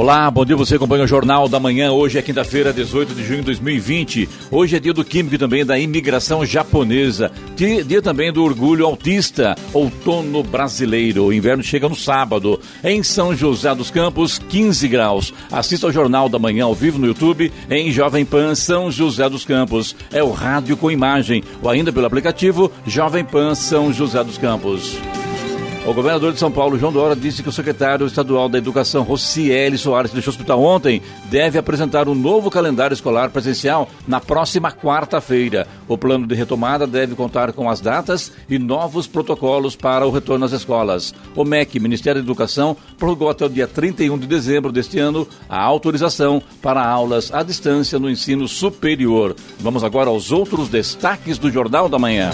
Olá, bom dia. Você acompanha o Jornal da Manhã. Hoje é quinta-feira, 18 de junho de 2020. Hoje é dia do Químico e também da imigração japonesa. Dia, também do orgulho autista. Outono brasileiro. O inverno chega no sábado. Em São José dos Campos, 15 graus. Assista ao Jornal da Manhã ao vivo no YouTube em Jovem Pan São José dos Campos. É o rádio com imagem ou ainda pelo aplicativo Jovem Pan São José dos Campos. O governador de São Paulo, João Dória, disse que o secretário estadual da Educação, Rocieli Soares, deixou o hospital ontem, deve apresentar um novo calendário escolar presencial na próxima quarta-feira. O plano de retomada deve contar com as datas e novos protocolos para o retorno às escolas. O MEC, Ministério da Educação, prorrogou até o dia 31 de dezembro deste ano a autorização para aulas à distância no ensino superior. Vamos agora aos outros destaques do Jornal da Manhã.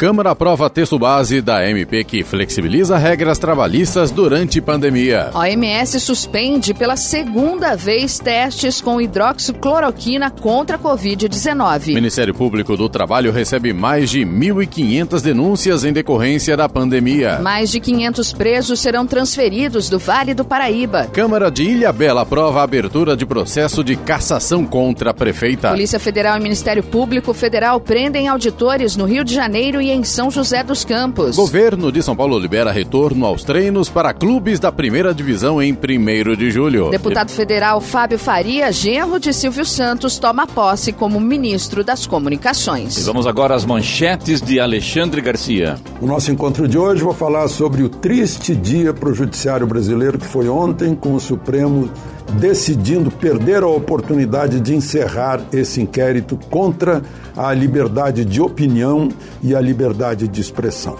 Câmara aprova texto base da MP que flexibiliza regras trabalhistas durante pandemia. OMS suspende pela segunda vez testes com hidroxicloroquina contra a Covid-19. Ministério Público do Trabalho recebe mais de 1.500 denúncias em decorrência da pandemia. Mais de 500 presos serão transferidos do Vale do Paraíba. Câmara de Ilha Bela aprova a abertura de processo de cassação contra a prefeita. Polícia Federal e Ministério Público Federal prendem auditores no Rio de Janeiro e em São José dos Campos. Governo de São Paulo libera retorno aos treinos para clubes da primeira divisão em 1 de julho. Deputado federal Fábio Faria, genro de Silvio Santos, toma posse como ministro das Comunicações. E vamos agora às manchetes de Alexandre Garcia. O nosso encontro de hoje vou falar sobre o triste dia para o judiciário brasileiro que foi ontem com o Supremo decidindo perder a oportunidade de encerrar esse inquérito contra a liberdade de opinião e a liberdade de expressão.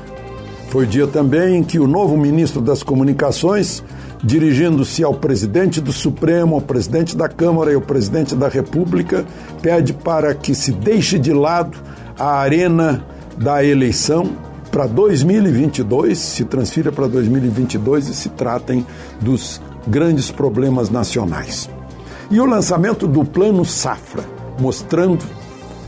Foi dia também em que o novo ministro das Comunicações, dirigindo-se ao presidente do Supremo, ao presidente da Câmara e ao presidente da República, pede para que se deixe de lado a arena da eleição para 2022, se transfira para 2022 e se tratem dos grandes problemas nacionais. E o lançamento do Plano Safra, mostrando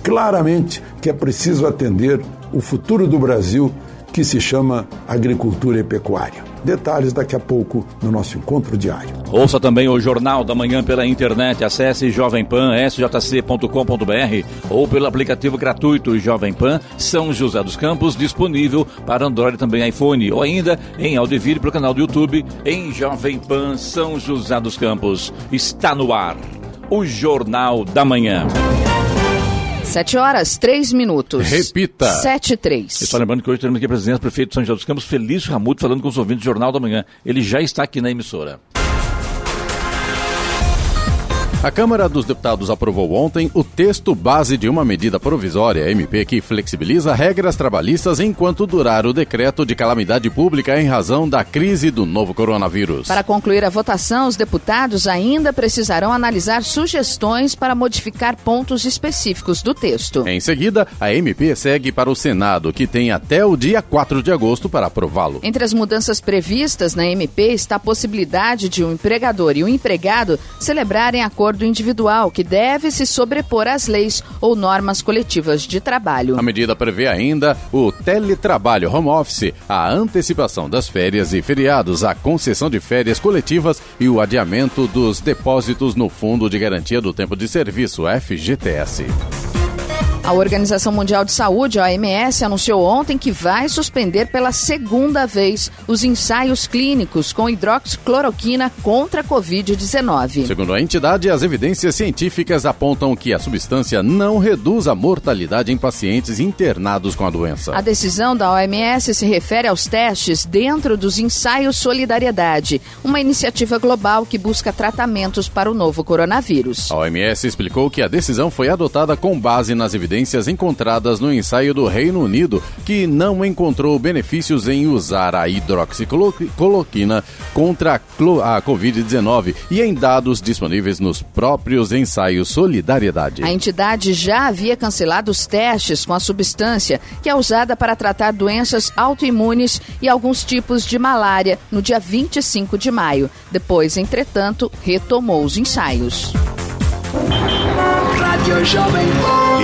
claramente que é preciso atender o futuro do Brasil, que se chama agricultura e pecuária. Detalhes daqui a pouco no nosso encontro diário. Ouça também o Jornal da Manhã pela internet. Acesse Jovem Pan, sjc.com.br ou pelo aplicativo gratuito Jovem Pan São José dos Campos, disponível para Android também iPhone, ou ainda em áudio e vídeo pelo canal do YouTube em Jovem Pan São José dos Campos. Está no ar o Jornal da Manhã. Sete horas, três minutos. Repita. Sete, três. Estou lembrando que hoje teremos aqui a presença do prefeito de São José dos Campos, Felício Ramuto, falando com os ouvintes do Jornal da Manhã. Ele já está aqui na emissora. A Câmara dos Deputados aprovou ontem o texto base de uma medida provisória, MP, que flexibiliza regras trabalhistas enquanto durar o decreto de calamidade pública em razão da crise do novo coronavírus. Para concluir a votação, os deputados ainda precisarão analisar sugestões para modificar pontos específicos do texto. Em seguida, a MP segue para o Senado, que tem até o dia 4 de agosto para aprová-lo. Entre as mudanças previstas na MP está a possibilidade de um empregador e um empregado celebrarem acordo individual que deve se sobrepor às leis ou normas coletivas de trabalho. A medida prevê ainda o teletrabalho home office, a antecipação das férias e feriados, a concessão de férias coletivas e o adiamento dos depósitos no Fundo de Garantia do Tempo de Serviço, FGTS. A Organização Mundial de Saúde, a OMS, anunciou ontem que vai suspender pela segunda vez os ensaios clínicos com hidroxicloroquina contra a Covid-19. Segundo a entidade, as evidências científicas apontam que a substância não reduz a mortalidade em pacientes internados com a doença. A decisão da OMS se refere aos testes dentro dos ensaios Solidariedade, uma iniciativa global que busca tratamentos para o novo coronavírus. A OMS explicou que a decisão foi adotada com base nas evidências evidências encontradas no ensaio do Reino Unido, que não encontrou benefícios em usar a hidroxicloroquina contra a Covid-19 e em dados disponíveis nos próprios ensaios Solidariedade. A entidade já havia cancelado os testes com a substância, que é usada para tratar doenças autoimunes e alguns tipos de malária, no dia 25 de maio. Depois, entretanto, retomou os ensaios.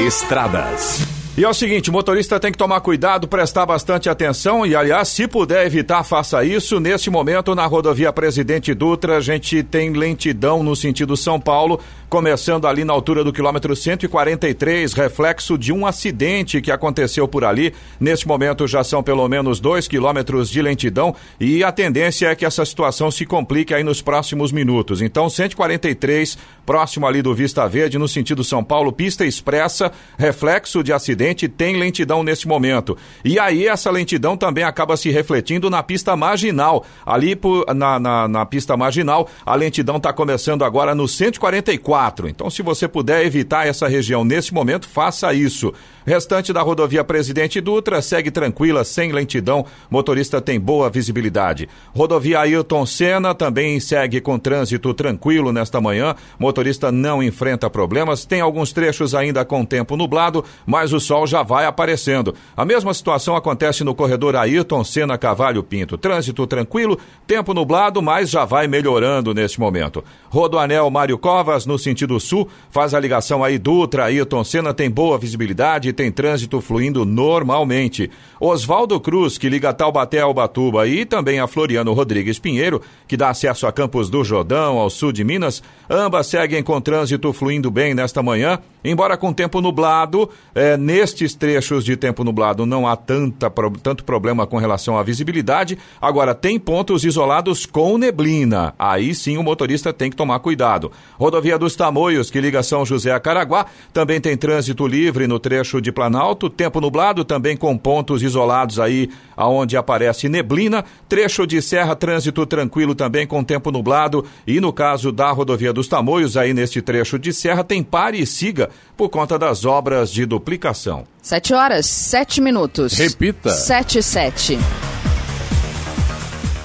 Estradas. E é o seguinte, o motorista tem que tomar cuidado, prestar bastante atenção e, aliás, se puder evitar, faça isso. Neste momento, na rodovia Presidente Dutra, a gente tem lentidão no sentido São Paulo, começando ali na altura do quilômetro 143, reflexo de um acidente que aconteceu por ali. Neste momento já são pelo menos dois quilômetros de lentidão e a tendência é que essa situação se complique aí nos próximos minutos. Então, 143, próximo ali do Vista Verde, no sentido São Paulo, pista expressa, reflexo de acidente tem lentidão neste momento. E aí essa lentidão também acaba se refletindo na pista marginal. Ali por, na, na, na pista marginal, a lentidão está começando agora no 144. Então, se você puder evitar essa região nesse momento, faça isso. Restante da rodovia Presidente Dutra segue tranquila, sem lentidão. Motorista tem boa visibilidade. Rodovia Ailton Senna também segue com trânsito tranquilo nesta manhã. Motorista não enfrenta problemas. Tem alguns trechos ainda com tempo nublado, mas o sol já vai aparecendo. A mesma situação acontece no corredor Ailton Senna Cavalho Pinto. Trânsito tranquilo, tempo nublado, mas já vai melhorando neste momento. Rodoanel Mário Covas, no sentido sul, faz a ligação aí Dutra, Ailton Senna tem boa visibilidade tem trânsito fluindo normalmente. Oswaldo Cruz, que liga Taubaté ao Batuba, e também a Floriano Rodrigues Pinheiro, que dá acesso a Campos do Jordão, ao sul de Minas, ambas seguem com trânsito fluindo bem nesta manhã, embora com tempo nublado. É, nestes trechos de tempo nublado não há tanta, tanto problema com relação à visibilidade. Agora, tem pontos isolados com neblina. Aí sim o motorista tem que tomar cuidado. Rodovia dos Tamoios, que liga São José a Caraguá, também tem trânsito livre no trecho de de Planalto, tempo nublado, também com pontos isolados aí aonde aparece neblina, trecho de serra, trânsito tranquilo também com tempo nublado e no caso da rodovia dos Tamoios, aí neste trecho de serra tem pare e siga por conta das obras de duplicação. Sete horas, sete minutos. Repita. Sete, sete.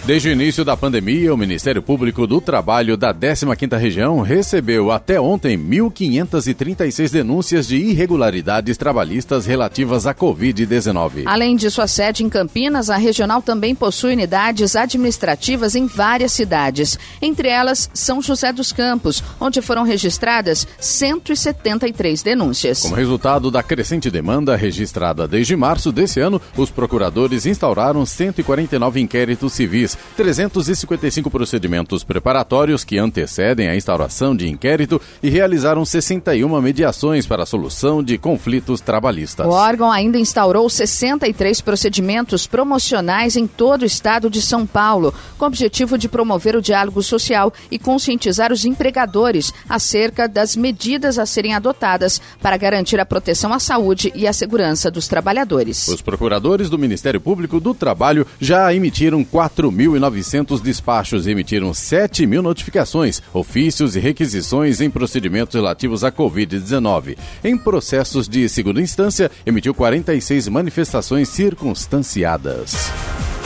Desde o início da pandemia, o Ministério Público do Trabalho da 15ª Região recebeu até ontem 1.536 denúncias de irregularidades trabalhistas relativas à Covid-19. Além de sua sede em Campinas, a regional também possui unidades administrativas em várias cidades, entre elas São José dos Campos, onde foram registradas 173 denúncias. Como resultado da crescente demanda registrada desde março desse ano, os procuradores instauraram 149 inquéritos civis 355 procedimentos preparatórios que antecedem a instauração de inquérito e realizaram 61 mediações para a solução de conflitos trabalhistas. O órgão ainda instaurou 63 procedimentos promocionais em todo o estado de São Paulo, com o objetivo de promover o diálogo social e conscientizar os empregadores acerca das medidas a serem adotadas para garantir a proteção à saúde e à segurança dos trabalhadores. Os procuradores do Ministério Público do Trabalho já emitiram 4 mil 1.900 despachos e emitiram 7 mil notificações, ofícios e requisições em procedimentos relativos à Covid-19. Em processos de segunda instância, emitiu 46 manifestações circunstanciadas.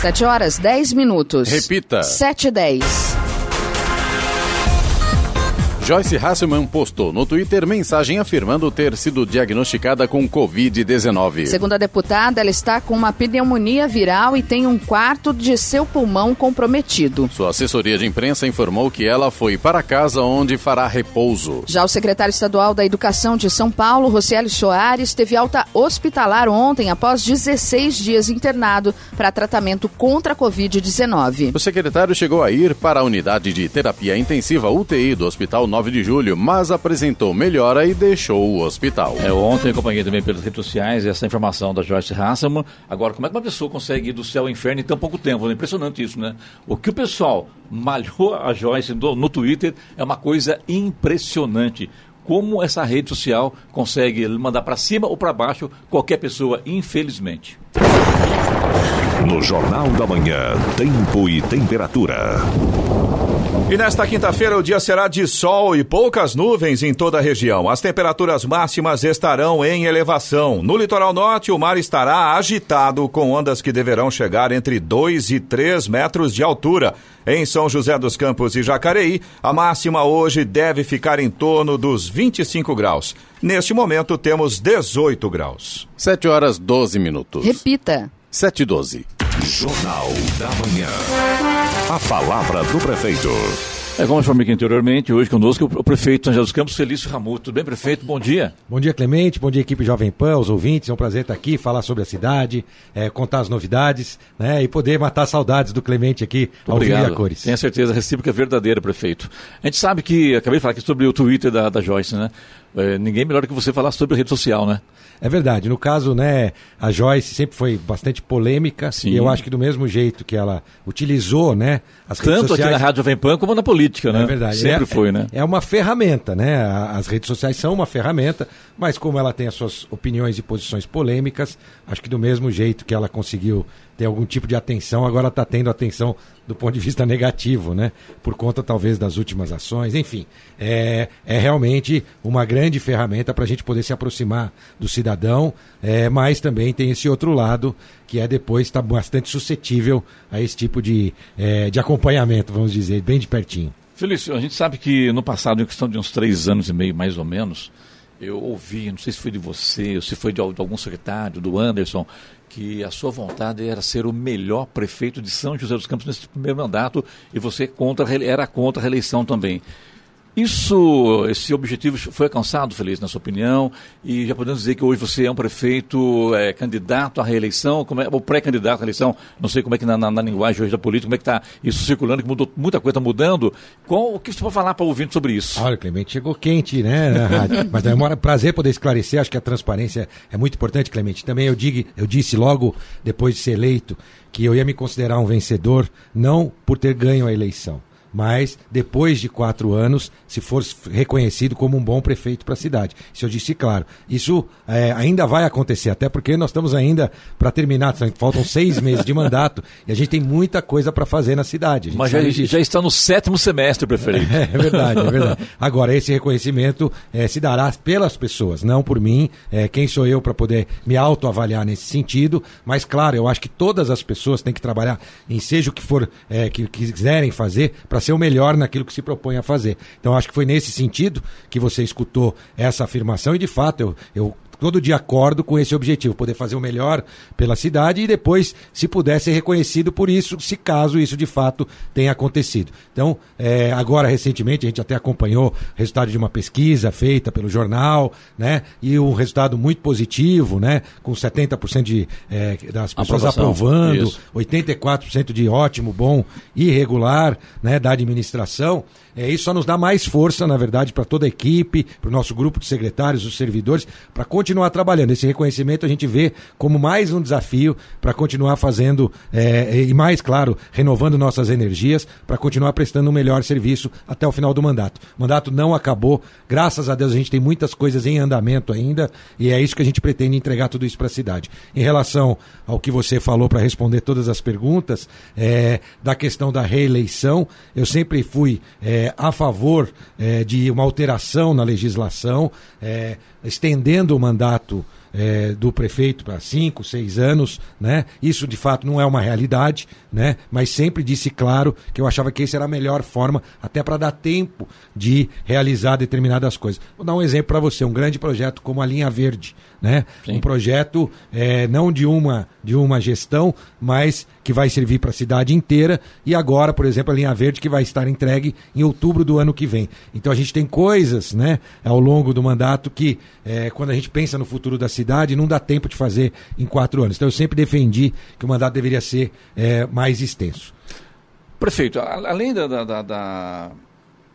7 horas 10 minutos. Repita. 7 e 10. Joyce Hasselman postou no Twitter mensagem afirmando ter sido diagnosticada com Covid-19. Segundo a deputada, ela está com uma pneumonia viral e tem um quarto de seu pulmão comprometido. Sua assessoria de imprensa informou que ela foi para casa onde fará repouso. Já o secretário estadual da Educação de São Paulo, Rocieli Soares, teve alta hospitalar ontem após 16 dias internado para tratamento contra a Covid-19. O secretário chegou a ir para a unidade de terapia intensiva UTI do Hospital 9 de Julho, mas apresentou melhora e deixou o hospital. É, ontem acompanhei também pelas redes sociais essa informação da Joyce Hasselman. Agora, como é que uma pessoa consegue ir do céu ao inferno em tão pouco tempo? É impressionante isso, né? O que o pessoal malhou a Joyce no, no Twitter é uma coisa impressionante como essa rede social consegue mandar para cima ou para baixo qualquer pessoa, infelizmente. No Jornal da Manhã, Tempo e Temperatura. E nesta quinta-feira o dia será de sol e poucas nuvens em toda a região. As temperaturas máximas estarão em elevação. No litoral norte, o mar estará agitado, com ondas que deverão chegar entre 2 e 3 metros de altura. Em São José dos Campos e Jacareí, a máxima hoje deve ficar em torno dos 25 graus. Neste momento, temos 18 graus. 7 horas 12 minutos. Repita. 7 e 12. Jornal da Manhã. A palavra do prefeito. É, como eu falei aqui anteriormente, hoje conosco o prefeito São José dos Campos, Felício Ramuto. Tudo bem, prefeito? Bom dia. Bom dia, Clemente. Bom dia, equipe Jovem Pan, os ouvintes. É um prazer estar aqui, falar sobre a cidade, é, contar as novidades né, e poder matar saudades do Clemente aqui Muito ao vivo a cores. Tenho certeza, a recíproca é verdadeira, prefeito. A gente sabe que, acabei de falar aqui sobre o Twitter da, da Joyce, né? É, ninguém melhor que você falar sobre a rede social, né? É verdade. No caso, né, a Joyce sempre foi bastante polêmica. Sim. E eu acho que do mesmo jeito que ela utilizou, né, as Tanto redes sociais... aqui na Rádio Jovem Pan como na política, né? É verdade. Sempre é, foi, né? É uma ferramenta, né? As redes sociais são uma ferramenta, mas como ela tem as suas opiniões e posições polêmicas, acho que do mesmo jeito que ela conseguiu ter algum tipo de atenção, agora está tendo atenção do ponto de vista negativo, né? Por conta talvez das últimas ações, enfim. É, é realmente uma grande ferramenta para a gente poder se aproximar do cidadão, é, mas também tem esse outro lado que é depois estar tá bastante suscetível a esse tipo de, é, de acompanhamento, vamos dizer, bem de pertinho. Felício, a gente sabe que no passado, em questão de uns três anos e meio, mais ou menos, eu ouvi, não sei se foi de você, ou se foi de algum secretário, do Anderson, que a sua vontade era ser o melhor prefeito de São José dos Campos nesse primeiro mandato e você contra, era contra a reeleição também. Isso, esse objetivo foi alcançado, Feliz, na sua opinião? E já podemos dizer que hoje você é um prefeito é, candidato à reeleição, como é, ou pré-candidato à reeleição, não sei como é que na, na, na, linguagem hoje da política, como é que está isso circulando, que mudou, muita coisa está mudando. Qual, o que você pode falar para o ouvinte sobre isso? Olha, Clemente, chegou quente, né, na rádio. Mas é um prazer poder esclarecer, acho que a transparência é muito importante, Clemente. Também eu, digo, eu disse logo, depois de ser eleito, que eu ia me considerar um vencedor, não por ter ganho a eleição mas depois de quatro anos, se for reconhecido como um bom prefeito para a cidade. Isso eu disse claro. Isso é, ainda vai acontecer, até porque nós estamos ainda para terminar, faltam seis meses de mandato e a gente tem muita coisa para fazer na cidade. Mas já, já, está no sétimo semestre, prefeito. É, é, verdade, é verdade. Agora, esse reconhecimento é, se dará pelas pessoas, não por mim. É, quem sou eu para poder me autoavaliar nesse sentido? Mas, claro, eu acho que todas as pessoas têm que trabalhar em seja o que for é, que, que quiserem fazer para para ser o melhor naquilo que se propõe a fazer. Então acho que foi nesse sentido que você escutou essa afirmação e de fato eu, eu todo dia acordo com esse objetivo, poder fazer o melhor pela cidade e depois, se puder, ser reconhecido por isso, se caso isso de fato tenha acontecido. Então, é, agora, recentemente, a gente até acompanhou o resultado de uma pesquisa feita pelo jornal, né? E um resultado muito positivo, né? Com 70% de, é, das pessoas Aprovação. aprovando, isso. 84% de ótimo, bom e regular, né? Da administração. É, isso só nos dá mais força, na verdade, para toda a equipe, para o nosso grupo de secretários, os servidores, para continuar trabalhando. Esse reconhecimento a gente vê como mais um desafio para continuar fazendo é, e mais, claro, renovando nossas energias para continuar prestando um melhor serviço até o final do mandato. O mandato não acabou, graças a Deus a gente tem muitas coisas em andamento ainda e é isso que a gente pretende entregar tudo isso para a cidade. Em relação ao que você falou para responder todas as perguntas, é, da questão da reeleição, eu sempre fui é, a favor é, de uma alteração na legislação, é, estendendo o mandato é, do prefeito para cinco, seis anos, né? Isso de fato não é uma realidade, né? Mas sempre disse claro que eu achava que essa era a melhor forma, até para dar tempo de realizar determinadas coisas. Vou dar um exemplo para você, um grande projeto como a Linha Verde, né? Sim. Um projeto é, não de uma de uma gestão, mas que vai servir para a cidade inteira e agora, por exemplo, a linha verde que vai estar entregue em outubro do ano que vem. Então a gente tem coisas, né, ao longo do mandato que é, quando a gente pensa no futuro da cidade não dá tempo de fazer em quatro anos. Então eu sempre defendi que o mandato deveria ser é, mais extenso. Prefeito, além da, da, da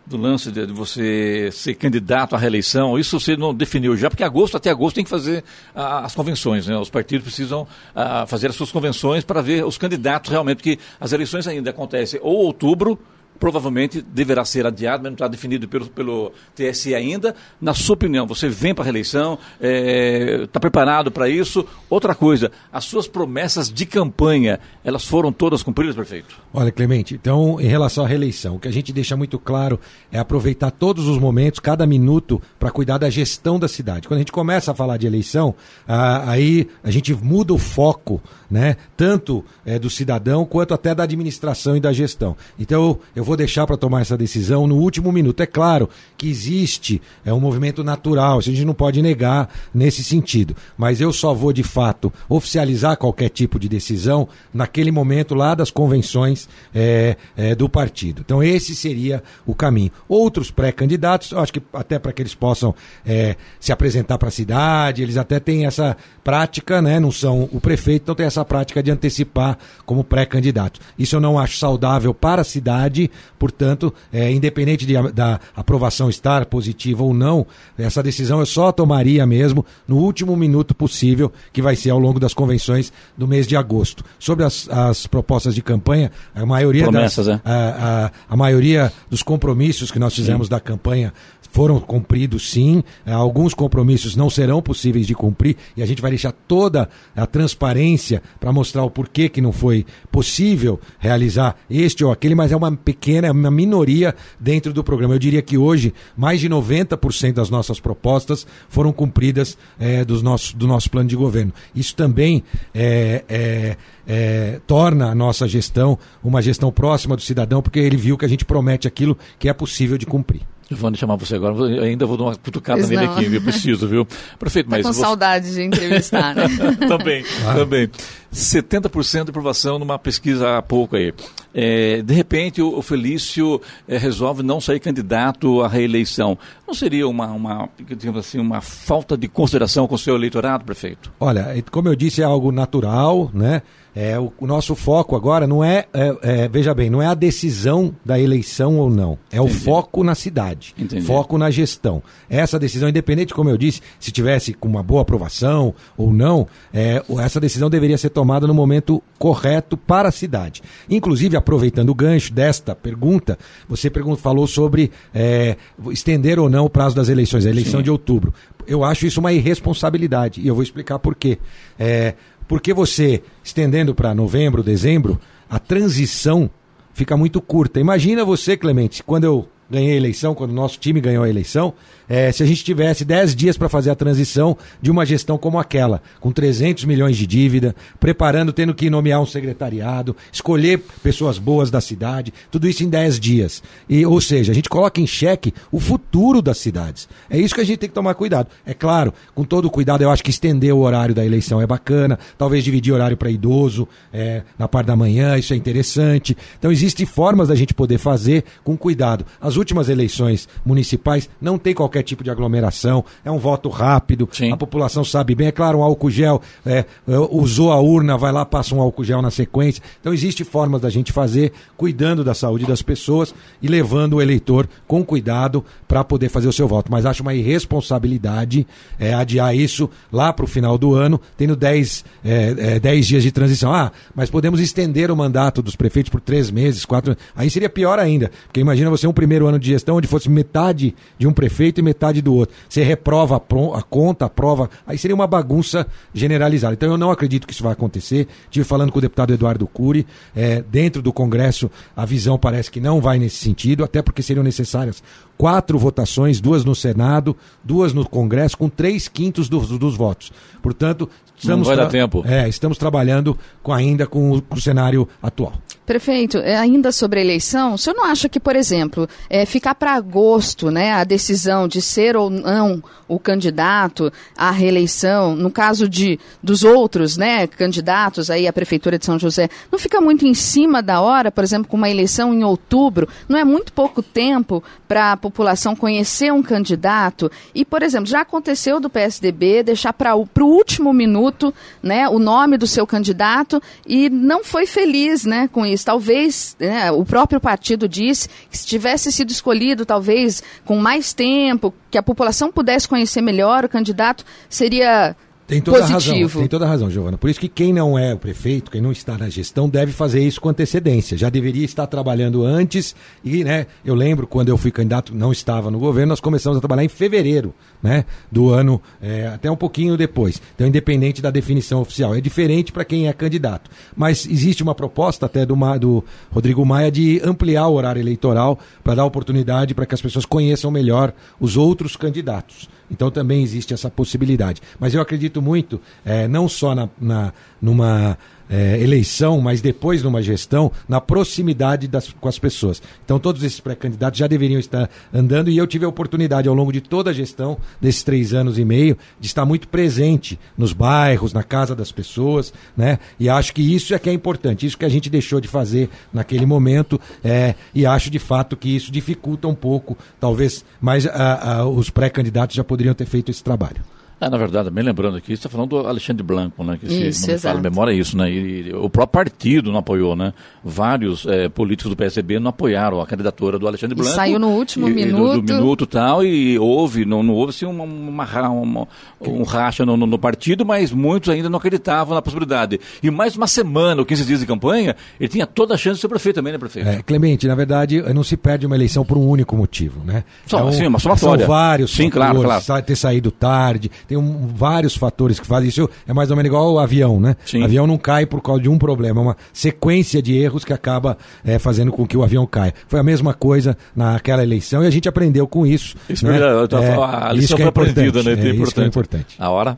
do lance de, você ser candidato à reeleição, isso você não definiu já, porque agosto, até agosto tem que fazer as convenções, né? Os partidos precisam ah, fazer as suas convenções para ver os candidatos realmente, porque as eleições ainda acontecem ou outubro provavelmente deverá ser adiado, mas não está definido pelo, pelo TSE ainda. Na sua opinião, você vem para a reeleição, está é, tá preparado para isso? Outra coisa, as suas promessas de campanha, elas foram todas cumpridas, prefeito? Olha, Clemente, então, em relação à reeleição, o que a gente deixa muito claro é aproveitar todos os momentos, cada minuto, para cuidar da gestão da cidade. Quando a gente começa a falar de eleição, aí a gente muda o foco, né, tanto é, do cidadão quanto até da administração e da gestão. Então, eu eu vou deixar para tomar essa decisão no último minuto. É claro que existe é um movimento natural, a gente não pode negar nesse sentido. Mas eu só vou, de fato, oficializar qualquer tipo de decisão naquele momento lá das convenções é, é, do partido. Então, esse seria o caminho. Outros pré-candidatos, eu acho que até para que eles possam é, se apresentar para a cidade, eles até têm essa prática, né? Não são o prefeito, então tem essa prática de antecipar como pré-candidato. Isso eu não acho saudável para a cidade portanto, é, independente de, da aprovação estar positiva ou não, essa decisão eu só tomaria mesmo no último minuto possível, que vai ser ao longo das convenções do mês de agosto. Sobre as, as propostas de campanha, a maioria Promessas, das, é? a, a, a, maioria dos compromissos que nós fizemos Sim. da campanha foram cumpridos sim, é, alguns compromissos não serão possíveis de cumprir e a gente vai deixar toda a transparência para mostrar o porquê que não foi possível realizar este ou aquele, mas é uma pequena, é uma minoria dentro do programa. Eu diria que hoje mais de 90% das nossas propostas foram cumpridas é, dos nossos, do nosso plano de governo. Isso também é, é, é, torna a nossa gestão uma gestão próxima do cidadão, porque ele viu que a gente promete aquilo que é possível de cumprir. Vou chamar você agora, eu ainda vou dar uma cutucada nele aqui, eu preciso, viu? Prefeito, tá mas. com você... saudade de entrevistar, né? também, ah. também. 70% de aprovação numa pesquisa há pouco aí. É, de repente, o, o Felício é, resolve não sair candidato à reeleição. Não seria uma, uma, digamos assim, uma falta de consideração com o seu eleitorado, prefeito? Olha, como eu disse, é algo natural, né? É, o, o, nosso foco agora não é, é, é, veja bem, não é a decisão da eleição ou não. É Entendi. o foco na cidade, Entendi. foco na gestão. Essa decisão, independente, como eu disse, se tivesse com uma boa aprovação ou não, é, essa decisão deveria ser tomada no momento correto para a cidade. Inclusive, aproveitando o gancho desta pergunta, você pergunta, falou sobre é, estender ou não o prazo das eleições, a eleição Sim. de outubro. Eu acho isso uma irresponsabilidade e eu vou explicar por quê. Porque você, estendendo para novembro, dezembro, a transição fica muito curta. Imagina você, Clemente, quando eu ganhei a eleição, quando o nosso time ganhou a eleição, é, se a gente tivesse 10 dias para fazer a transição de uma gestão como aquela, com 300 milhões de dívida, preparando, tendo que nomear um secretariado, escolher pessoas boas da cidade, tudo isso em 10 dias. E, ou seja, a gente coloca em xeque o futuro das cidades. É isso que a gente tem que tomar cuidado. É claro, com todo cuidado, eu acho que estender o horário da eleição é bacana, talvez dividir horário para idoso é, na parte da manhã, isso é interessante. Então, existem formas da gente poder fazer com cuidado. As últimas eleições municipais não tem qualquer qualquer tipo de aglomeração, é um voto rápido, Sim. a população sabe bem. É claro, um álcool gel, é, é, usou a urna, vai lá, passa um álcool gel na sequência. Então, existe formas da gente fazer, cuidando da saúde das pessoas e levando o eleitor com cuidado para poder fazer o seu voto. Mas acho uma irresponsabilidade é, adiar isso lá para o final do ano, tendo 10 é, é, dias de transição. Ah, mas podemos estender o mandato dos prefeitos por três meses, quatro. Aí seria pior ainda, porque imagina você um primeiro ano de gestão onde fosse metade de um prefeito metade do outro. Você reprova a, a conta, a prova, aí seria uma bagunça generalizada. Então eu não acredito que isso vai acontecer. Estive falando com o deputado Eduardo Cury, é, dentro do Congresso a visão parece que não vai nesse sentido, até porque seriam necessárias quatro votações, duas no Senado, duas no Congresso, com três quintos dos, dos votos. Portanto, estamos, Não vai dar tempo. É, estamos trabalhando com, ainda com o, com o cenário atual. Prefeito, é, ainda sobre a eleição, o senhor não acha que, por exemplo, é, ficar para agosto né, a decisão de ser ou não o candidato à reeleição, no caso de dos outros né, candidatos aí à Prefeitura de São José, não fica muito em cima da hora, por exemplo, com uma eleição em outubro? Não é muito pouco tempo para a população conhecer um candidato? E, por exemplo, já aconteceu do PSDB deixar para o último minuto né, o nome do seu candidato e não foi feliz né, com isso. Talvez né, o próprio partido disse que se tivesse sido escolhido, talvez com mais tempo, que a população pudesse conhecer melhor o candidato, seria tem toda positivo. a razão, tem toda a razão, Giovana. Por isso que quem não é o prefeito, quem não está na gestão, deve fazer isso com antecedência. Já deveria estar trabalhando antes e, né, eu lembro quando eu fui candidato, não estava no governo, nós começamos a trabalhar em fevereiro, né, do ano, é, até um pouquinho depois. Então, independente da definição oficial. É diferente para quem é candidato. Mas existe uma proposta até do, do Rodrigo Maia de ampliar o horário eleitoral para dar oportunidade para que as pessoas conheçam melhor os outros candidatos. Então também existe essa possibilidade. Mas eu acredito muito, é, não só na, na, numa é, eleição, mas depois numa gestão, na proximidade das, com as pessoas. Então todos esses pré-candidatos já deveriam estar andando e eu tive a oportunidade ao longo de toda a gestão, desses três anos e meio, de estar muito presente nos bairros, na casa das pessoas, né? E acho que isso é que é importante, isso que a gente deixou de fazer naquele momento, é, e acho de fato que isso dificulta um pouco, talvez, mas a, a, os pré-candidatos já poderiam ter feito esse trabalho. É, na verdade, bem lembrando aqui, você está falando do Alexandre Blanco, né? Que isso, se não me fala memória é isso, né? E, e, o próprio partido não apoiou, né? Vários é, políticos do PSB não apoiaram a candidatura do Alexandre Blanco. E saiu no último e, minuto. Do, do minuto tal, e houve, não, não houve assim, uma, uma, uma um racha no, no, no, partido, mas muitos ainda não acreditavam na possibilidade. E mais uma semana, ou 15 dias de campanha, ele tinha toda a chance de ser prefeito também, né, prefeito? É, Clemente, na verdade, não se perde uma eleição por um único motivo, né? Só, então, sim, uma somatória. São vários sim, fatores, claro, claro. ter saído tarde, tem um, vários fatores que fazem isso. É mais ou menos igual o avião, né? Sim. O avião não cai por causa de um problema, é uma sequência de erros que acaba é, fazendo com que o avião caia. Foi a mesma coisa naquela eleição e a gente aprendeu com isso. Isso né? é, a lição foi aprendida, né? É, isso é importante. A hora?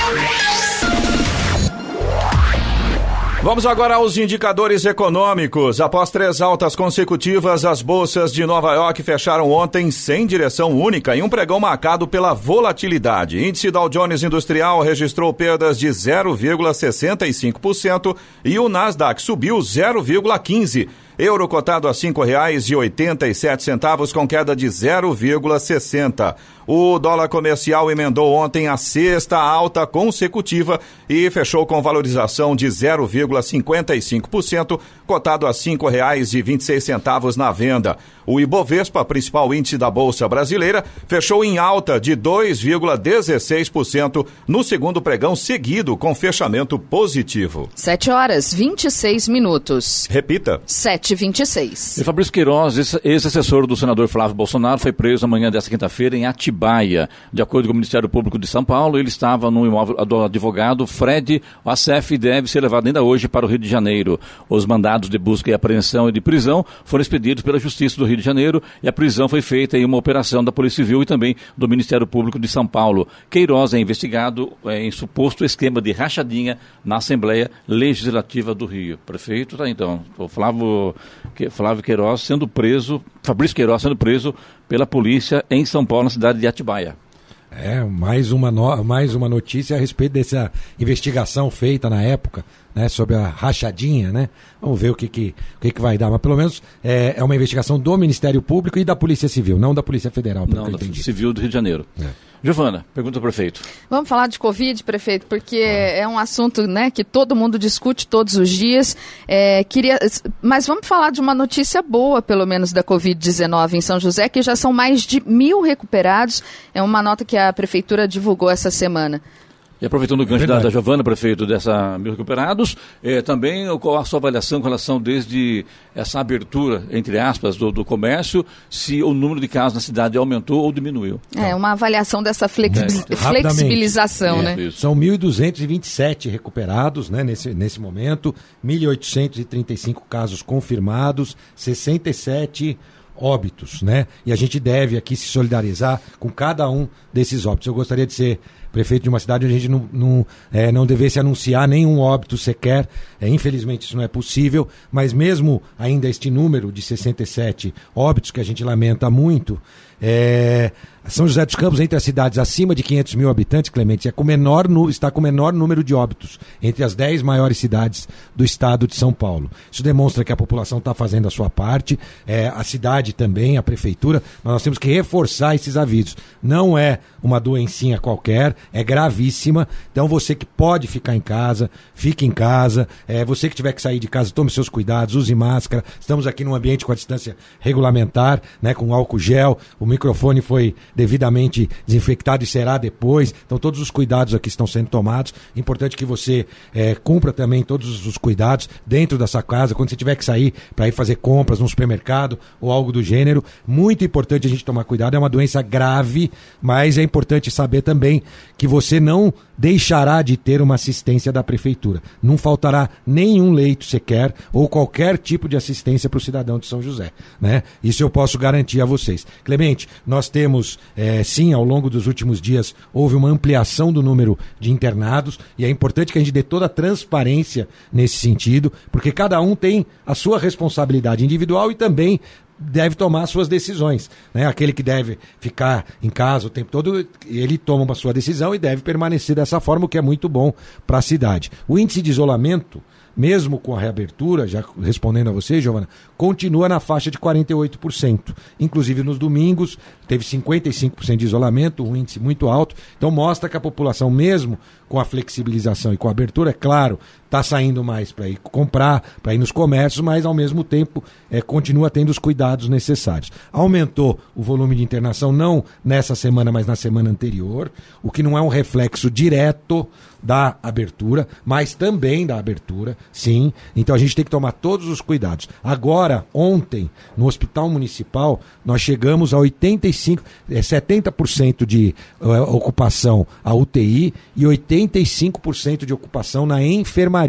Vamos agora aos indicadores econômicos. Após três altas consecutivas, as bolsas de Nova York fecharam ontem sem direção única em um pregão marcado pela volatilidade. Índice Dow Jones Industrial registrou perdas de 0,65% e o Nasdaq subiu 0,15%. Euro cotado a cinco reais e oitenta e sete centavos com queda de 0,60. O dólar comercial emendou ontem a sexta alta consecutiva e fechou com valorização de 0,55%, cotado a cinco reais e vinte e seis centavos na venda. O Ibovespa, principal índice da Bolsa Brasileira, fechou em alta de 2,16% no segundo pregão seguido com fechamento positivo. Sete horas vinte e seis minutos. Repita. Sete 2726. E Fabrício Queiroz, ex-assessor do senador Flávio Bolsonaro, foi preso amanhã desta quinta-feira em Atibaia. De acordo com o Ministério Público de São Paulo, ele estava no imóvel do advogado Fred Assef e deve ser levado ainda hoje para o Rio de Janeiro. Os mandados de busca e apreensão e de prisão foram expedidos pela Justiça do Rio de Janeiro e a prisão foi feita em uma operação da Polícia Civil e também do Ministério Público de São Paulo. Queiroz é investigado é, em suposto esquema de rachadinha na Assembleia Legislativa do Rio. Prefeito, tá então. O Flávio Flávio Queiroz sendo preso, Fabrício Queiroz sendo preso pela polícia em São Paulo, na cidade de Atibaia. É, mais uma, no... mais uma notícia a respeito dessa investigação feita na época né, sobre a rachadinha, né? Vamos ver o que, que, o que, que vai dar. Mas pelo menos é, é uma investigação do Ministério Público e da Polícia Civil, não da Polícia Federal. Não, da Polícia Civil do Rio de Janeiro. É. Giovana, pergunta ao prefeito. Vamos falar de Covid, prefeito, porque é um assunto né, que todo mundo discute todos os dias. É, queria, mas vamos falar de uma notícia boa, pelo menos, da Covid-19 em São José, que já são mais de mil recuperados. É uma nota que a prefeitura divulgou essa semana. E aproveitando o gancho é da, da Giovana, prefeito, dessa mil recuperados, eh, também qual a sua avaliação com relação desde essa abertura, entre aspas, do, do comércio, se o número de casos na cidade aumentou ou diminuiu? É, uma avaliação dessa flexi é, flexibilização, é, né? São 1.227 recuperados né, nesse, nesse momento, 1.835 casos confirmados, 67 óbitos, né? E a gente deve aqui se solidarizar com cada um desses óbitos. Eu gostaria de ser prefeito de uma cidade onde a gente não, não, é, não devesse anunciar nenhum óbito sequer. É, infelizmente isso não é possível, mas mesmo ainda este número de 67 óbitos, que a gente lamenta muito, é, são José dos Campos, entre as cidades acima de 500 mil habitantes, Clemente, é com menor, está com o menor número de óbitos entre as 10 maiores cidades do estado de São Paulo. Isso demonstra que a população está fazendo a sua parte, é, a cidade também, a prefeitura, mas nós temos que reforçar esses avisos. Não é uma doencinha qualquer, é gravíssima. Então você que pode ficar em casa, fique em casa. É, você que tiver que sair de casa, tome seus cuidados, use máscara. Estamos aqui num ambiente com a distância regulamentar, né, com álcool gel. O microfone foi devidamente desinfectado e será depois. Então todos os cuidados aqui estão sendo tomados. Importante que você é, cumpra também todos os cuidados dentro da sua casa, quando você tiver que sair para ir fazer compras no supermercado ou algo do gênero. Muito importante a gente tomar cuidado. É uma doença grave, mas é importante saber também que você não deixará de ter uma assistência da prefeitura. Não faltará nenhum leito sequer ou qualquer tipo de assistência para o cidadão de São José. Né? Isso eu posso garantir a vocês. Clemente, nós temos, é, sim, ao longo dos últimos dias, houve uma ampliação do número de internados e é importante que a gente dê toda a transparência nesse sentido, porque cada um tem a sua responsabilidade individual e também deve tomar suas decisões. Né? Aquele que deve ficar em casa o tempo todo, ele toma uma sua decisão e deve permanecer dessa forma, o que é muito bom para a cidade. O índice de isolamento, mesmo com a reabertura, já respondendo a você, Giovana, continua na faixa de 48%. Inclusive nos domingos, teve 55% de isolamento, um índice muito alto. Então mostra que a população, mesmo com a flexibilização e com a abertura, é claro, está saindo mais para ir comprar, para ir nos comércios, mas ao mesmo tempo é, continua tendo os cuidados necessários. Aumentou o volume de internação, não nessa semana, mas na semana anterior, o que não é um reflexo direto da abertura, mas também da abertura, sim. Então a gente tem que tomar todos os cuidados. Agora, ontem, no Hospital Municipal, nós chegamos a 85, é, 70% de uh, ocupação a UTI e 85% de ocupação na enfermaria.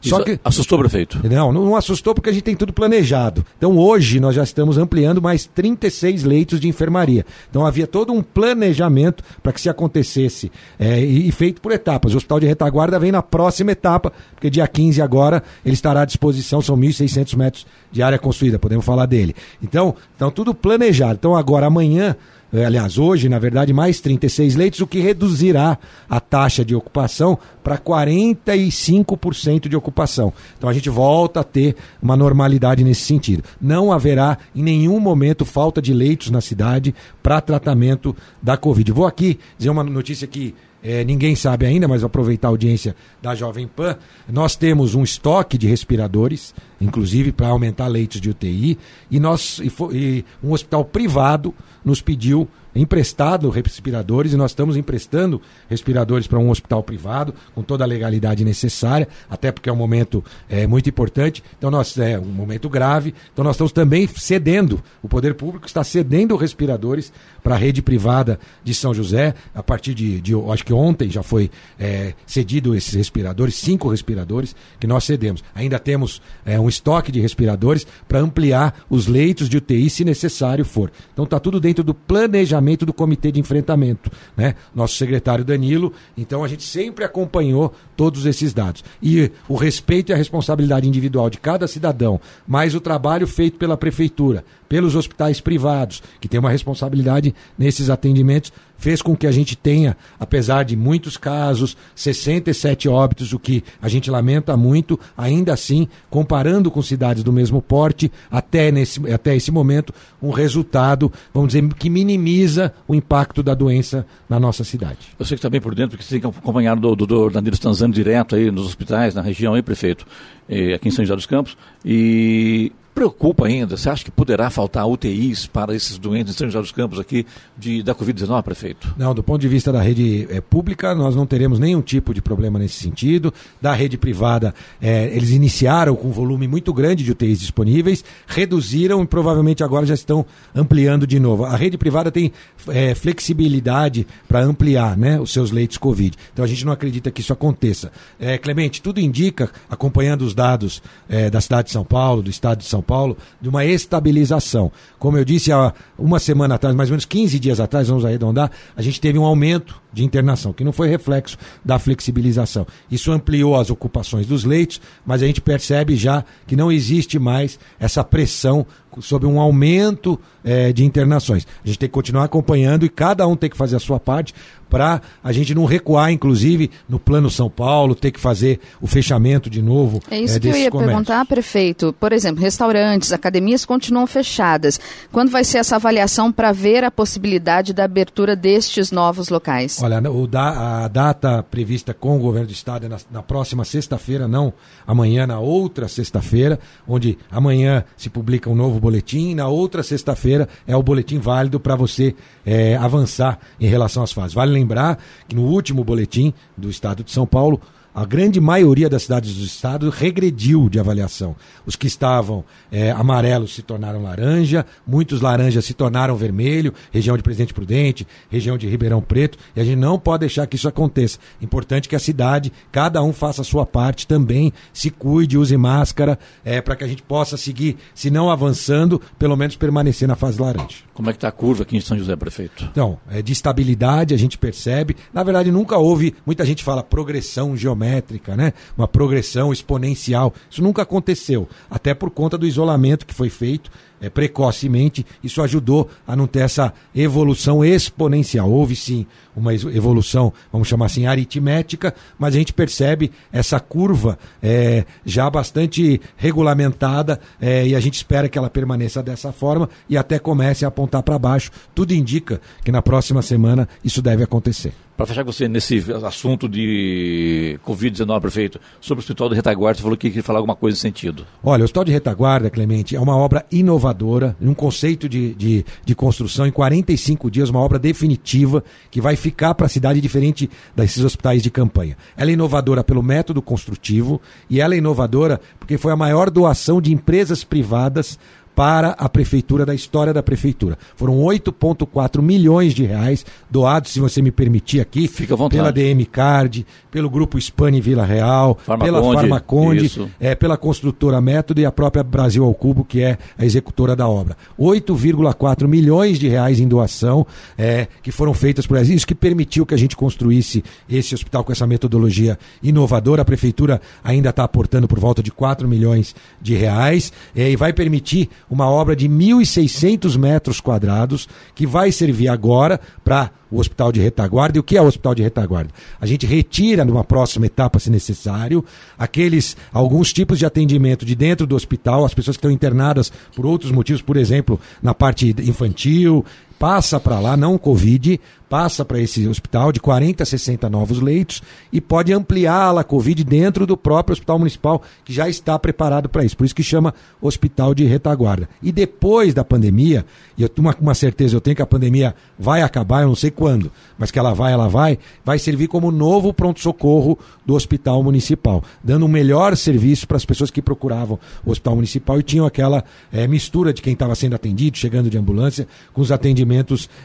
Isso Só que assustou, prefeito? Não, não, assustou porque a gente tem tudo planejado. Então hoje nós já estamos ampliando mais 36 leitos de enfermaria. Então havia todo um planejamento para que se acontecesse é, e, e feito por etapas. O Hospital de Retaguarda vem na próxima etapa, porque dia 15 agora ele estará à disposição, são 1.600 metros de área construída, podemos falar dele. Então, então tudo planejado. Então agora amanhã aliás, hoje, na verdade, mais 36 leitos, o que reduzirá a taxa de ocupação para 45% de ocupação. Então a gente volta a ter uma normalidade nesse sentido. Não haverá em nenhum momento falta de leitos na cidade para tratamento da Covid. Vou aqui dizer uma notícia que é, ninguém sabe ainda, mas vou aproveitar a audiência da Jovem Pan. Nós temos um estoque de respiradores, inclusive para aumentar leitos de UTI, e, nós, e, e um hospital privado nos pediu emprestado respiradores e nós estamos emprestando respiradores para um hospital privado com toda a legalidade necessária, até porque é um momento é, muito importante. Então nós é um momento grave. Então nós estamos também cedendo. O poder público está cedendo respiradores para a rede privada de São José. A partir de, de acho que ontem já foi é, cedido esses respiradores, cinco respiradores que nós cedemos. Ainda temos é, um estoque de respiradores para ampliar os leitos de UTI se necessário for. Então está tudo dentro do planejamento planejamento do comitê de enfrentamento, né? Nosso secretário Danilo, então a gente sempre acompanhou todos esses dados. E o respeito e a responsabilidade individual de cada cidadão, mais o trabalho feito pela prefeitura, pelos hospitais privados, que tem uma responsabilidade nesses atendimentos, fez com que a gente tenha, apesar de muitos casos, 67 óbitos, o que a gente lamenta muito, ainda assim, comparando com cidades do mesmo porte, até, nesse, até esse momento, um resultado, vamos dizer, que minimiza o impacto da doença na nossa cidade. Eu sei que está bem por dentro, porque você tem que acompanhar o doutor Danilo Stanzani direto aí nos hospitais, na região aí, prefeito, eh, aqui em São José dos Campos, e preocupa ainda? Você acha que poderá faltar UTIs para esses doentes em São José dos Campos aqui de, da Covid-19, prefeito? Não, do ponto de vista da rede é, pública, nós não teremos nenhum tipo de problema nesse sentido. Da rede privada, é, eles iniciaram com um volume muito grande de UTIs disponíveis, reduziram e provavelmente agora já estão ampliando de novo. A rede privada tem é, flexibilidade para ampliar né, os seus leitos Covid. Então a gente não acredita que isso aconteça. Clemente, tudo indica, acompanhando os dados da cidade de São Paulo, do estado de São Paulo de uma estabilização. Como eu disse há uma semana atrás, mais ou menos 15 dias atrás, vamos arredondar, a gente teve um aumento de internação, que não foi reflexo da flexibilização. Isso ampliou as ocupações dos leitos, mas a gente percebe já que não existe mais essa pressão sobre um aumento é, de internações. A gente tem que continuar acompanhando e cada um tem que fazer a sua parte para a gente não recuar, inclusive, no plano São Paulo, ter que fazer o fechamento de novo. É isso é, que eu ia comércios. perguntar, prefeito. Por exemplo, restaurantes, academias continuam fechadas. Quando vai ser essa avaliação para ver a possibilidade da abertura destes novos locais? Olha, o da, a data prevista com o governo do estado é na, na próxima sexta-feira, não amanhã, na outra sexta-feira, onde amanhã se publica um novo boletim, na outra sexta-feira é o boletim válido para você é, avançar em relação às fases. Vale lembrar que no último boletim do Estado de São Paulo, a grande maioria das cidades do estado regrediu de avaliação. Os que estavam é, amarelos se tornaram laranja, muitos laranjas se tornaram vermelho, região de Presidente Prudente, região de Ribeirão Preto, e a gente não pode deixar que isso aconteça. Importante que a cidade, cada um faça a sua parte também, se cuide, use máscara, é, para que a gente possa seguir, se não avançando, pelo menos permanecer na fase laranja. Como é que está a curva aqui em São José, prefeito? Então, é, de estabilidade a gente percebe. Na verdade, nunca houve, muita gente fala progressão geométrica né? uma progressão exponencial. Isso nunca aconteceu, até por conta do isolamento que foi feito é, precocemente, isso ajudou a não ter essa evolução exponencial. Houve sim uma evolução, vamos chamar assim, aritmética, mas a gente percebe essa curva é, já bastante regulamentada é, e a gente espera que ela permaneça dessa forma e até comece a apontar para baixo. Tudo indica que na próxima semana isso deve acontecer. Para fechar com você nesse assunto de Covid-19, prefeito, sobre o Hospital de Retaguarda, você falou que queria falar alguma coisa nesse sentido. Olha, o Hospital de Retaguarda, Clemente, é uma obra inovadora, um conceito de, de, de construção em 45 dias, uma obra definitiva que vai ficar para a cidade diferente desses hospitais de campanha. Ela é inovadora pelo método construtivo e ela é inovadora porque foi a maior doação de empresas privadas para a prefeitura, da história da prefeitura. Foram 8,4 milhões de reais doados, se você me permitir aqui, pela DM Card, pelo grupo Spani Vila Real, pela Farmaconde, é, pela construtora Método e a própria Brasil ao Cubo, que é a executora da obra. 8,4 milhões de reais em doação é, que foram feitas por isso que permitiu que a gente construísse esse hospital com essa metodologia inovadora. A prefeitura ainda está aportando por volta de 4 milhões de reais é, e vai permitir uma obra de 1.600 metros quadrados que vai servir agora para o hospital de retaguarda. E o que é o hospital de retaguarda? A gente retira numa próxima etapa, se necessário, aqueles alguns tipos de atendimento de dentro do hospital, as pessoas que estão internadas por outros motivos, por exemplo, na parte infantil, passa para lá, não Covid, passa para esse hospital de 40 a 60 novos leitos e pode ampliar a Covid dentro do próprio hospital municipal, que já está preparado para isso. Por isso que chama hospital de retaguarda. E depois da pandemia, e eu tenho uma, uma certeza, eu tenho que a pandemia vai acabar, eu não sei quando, mas que ela vai, ela vai, vai servir como novo pronto-socorro do hospital municipal, dando um melhor serviço para as pessoas que procuravam o hospital municipal e tinham aquela é, mistura de quem estava sendo atendido, chegando de ambulância, com os atendimentos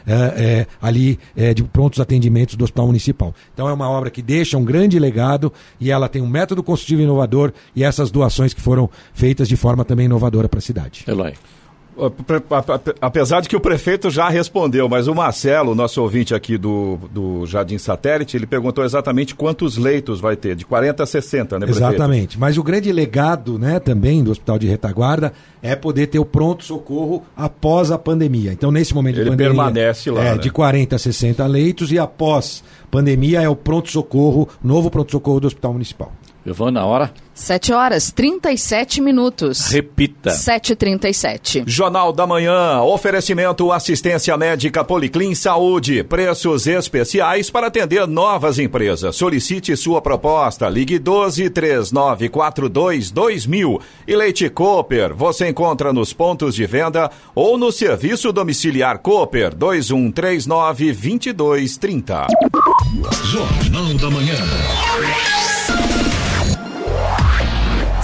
é, é, ali é, de prontos atendimentos do Hospital Municipal. Então é uma obra que deixa um grande legado e ela tem um método construtivo inovador e essas doações que foram feitas de forma também inovadora para a cidade. Eloy. Apesar de que o prefeito já respondeu, mas o Marcelo, nosso ouvinte aqui do, do Jardim Satélite, ele perguntou exatamente quantos leitos vai ter, de 40 a 60, né, prefeito? Exatamente. Mas o grande legado, né, também do Hospital de Retaguarda é poder ter o pronto-socorro após a pandemia. Então, nesse momento ele de pandemia. permanece lá. É, né? de 40 a 60 leitos e após pandemia é o pronto-socorro, novo pronto-socorro do Hospital Municipal. Giovana, a hora? 7 horas 37 minutos. Repita. 7h37. Jornal da Manhã. Oferecimento assistência médica Policlin Saúde. Preços especiais para atender novas empresas. Solicite sua proposta. Ligue 12 3942 2000. E Leite Cooper. Você encontra nos pontos de venda ou no serviço domiciliar Cooper 2139 2230. Jornal da Manhã.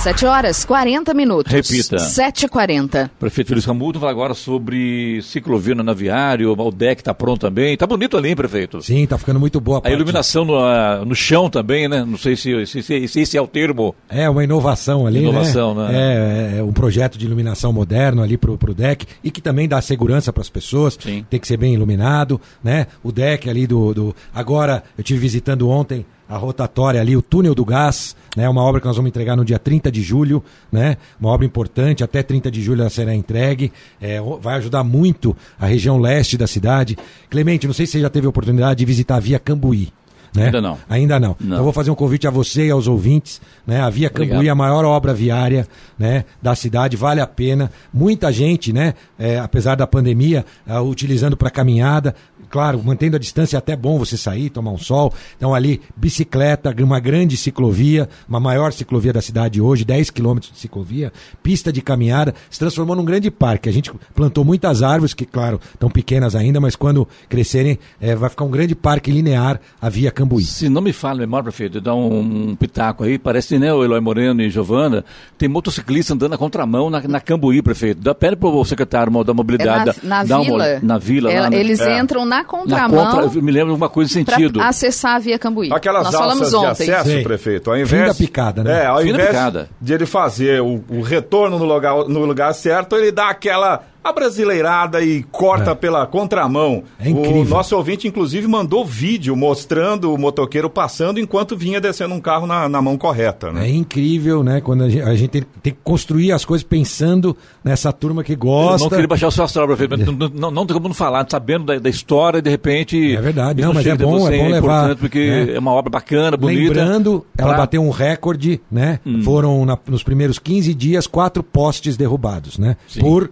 7 horas 40 minutos. Repita. 7h40. Prefeito Luiz Ramudo fala agora sobre ciclovia no naviário, o deck está pronto também. Tá bonito ali, hein, prefeito? Sim, tá ficando muito boa. A, a iluminação no, uh, no, chão também, né? Não sei se, se, se, se, esse é o termo. É, uma inovação ali, inovação, né? né? É, é, um projeto de iluminação moderno ali pro, pro deck e que também dá segurança para as pessoas. Sim. Tem que ser bem iluminado, né? O deck ali do... do... Agora, eu tive visitando ontem a rotatória ali, o túnel do gás, né? Uma obra que nós vamos entregar no dia 30 de julho, né? Uma obra importante, até 30 de julho ela será entregue. É, vai ajudar muito a região leste da cidade. Clemente, não sei se você já teve a oportunidade de visitar a Via Cambuí. Né? Ainda não. Ainda não. não. Então vou fazer um convite a você e aos ouvintes. Né? A Via Cambuí é a maior obra viária né, da cidade, vale a pena. Muita gente, né, é, apesar da pandemia, uh, utilizando para caminhada. Claro, mantendo a distância é até bom você sair, tomar um sol. Então ali, bicicleta, uma grande ciclovia, uma maior ciclovia da cidade hoje, 10 quilômetros de ciclovia, pista de caminhada, se transformou num grande parque. A gente plantou muitas árvores, que claro, estão pequenas ainda, mas quando crescerem, é, vai ficar um grande parque linear, a Via Cambuí. Se não me fala, memória, prefeito, dá um, um, pitaco aí, parece, né, o Eloy Moreno e Giovana, tem motociclista andando na contramão na, na Cambuí, prefeito. Dá, pede para o secretário da mobilidade. É na, na vila. Uma, na vila. É, lá, né? eles é. entram na contramão. Na contra, eu me lembro de uma coisa em sentido. acessar a Via Cambuí. Aquelas Nós alças falamos ontem. de acesso, Sim. prefeito, ao invés... Fim da picada, né? É, ao Fim da invés picada. de ele fazer o, o retorno no lugar, no lugar certo, ele dá aquela abrasileirada e corta É. pela contramão. É incrível. O nosso ouvinte, inclusive, mandou vídeo mostrando o motoqueiro passando enquanto vinha descendo um carro na, na mão correta, né? É incrível, né? Quando a gente, a gente tem, tem que construir as coisas pensando nessa turma que Eu gosta. não queria baixar o seu astral, prefeito, mas não, não, não tem como não falar, sabendo da, da história e de repente. É verdade, não, mas é bom, você, é bom levar, importante porque né? é uma obra bacana, bonita. Lembrando, ela Pra- bateu um recorde, né? Hum. Foram na- nos primeiros 15 dias quatro postes derrubados, né? Sim. Por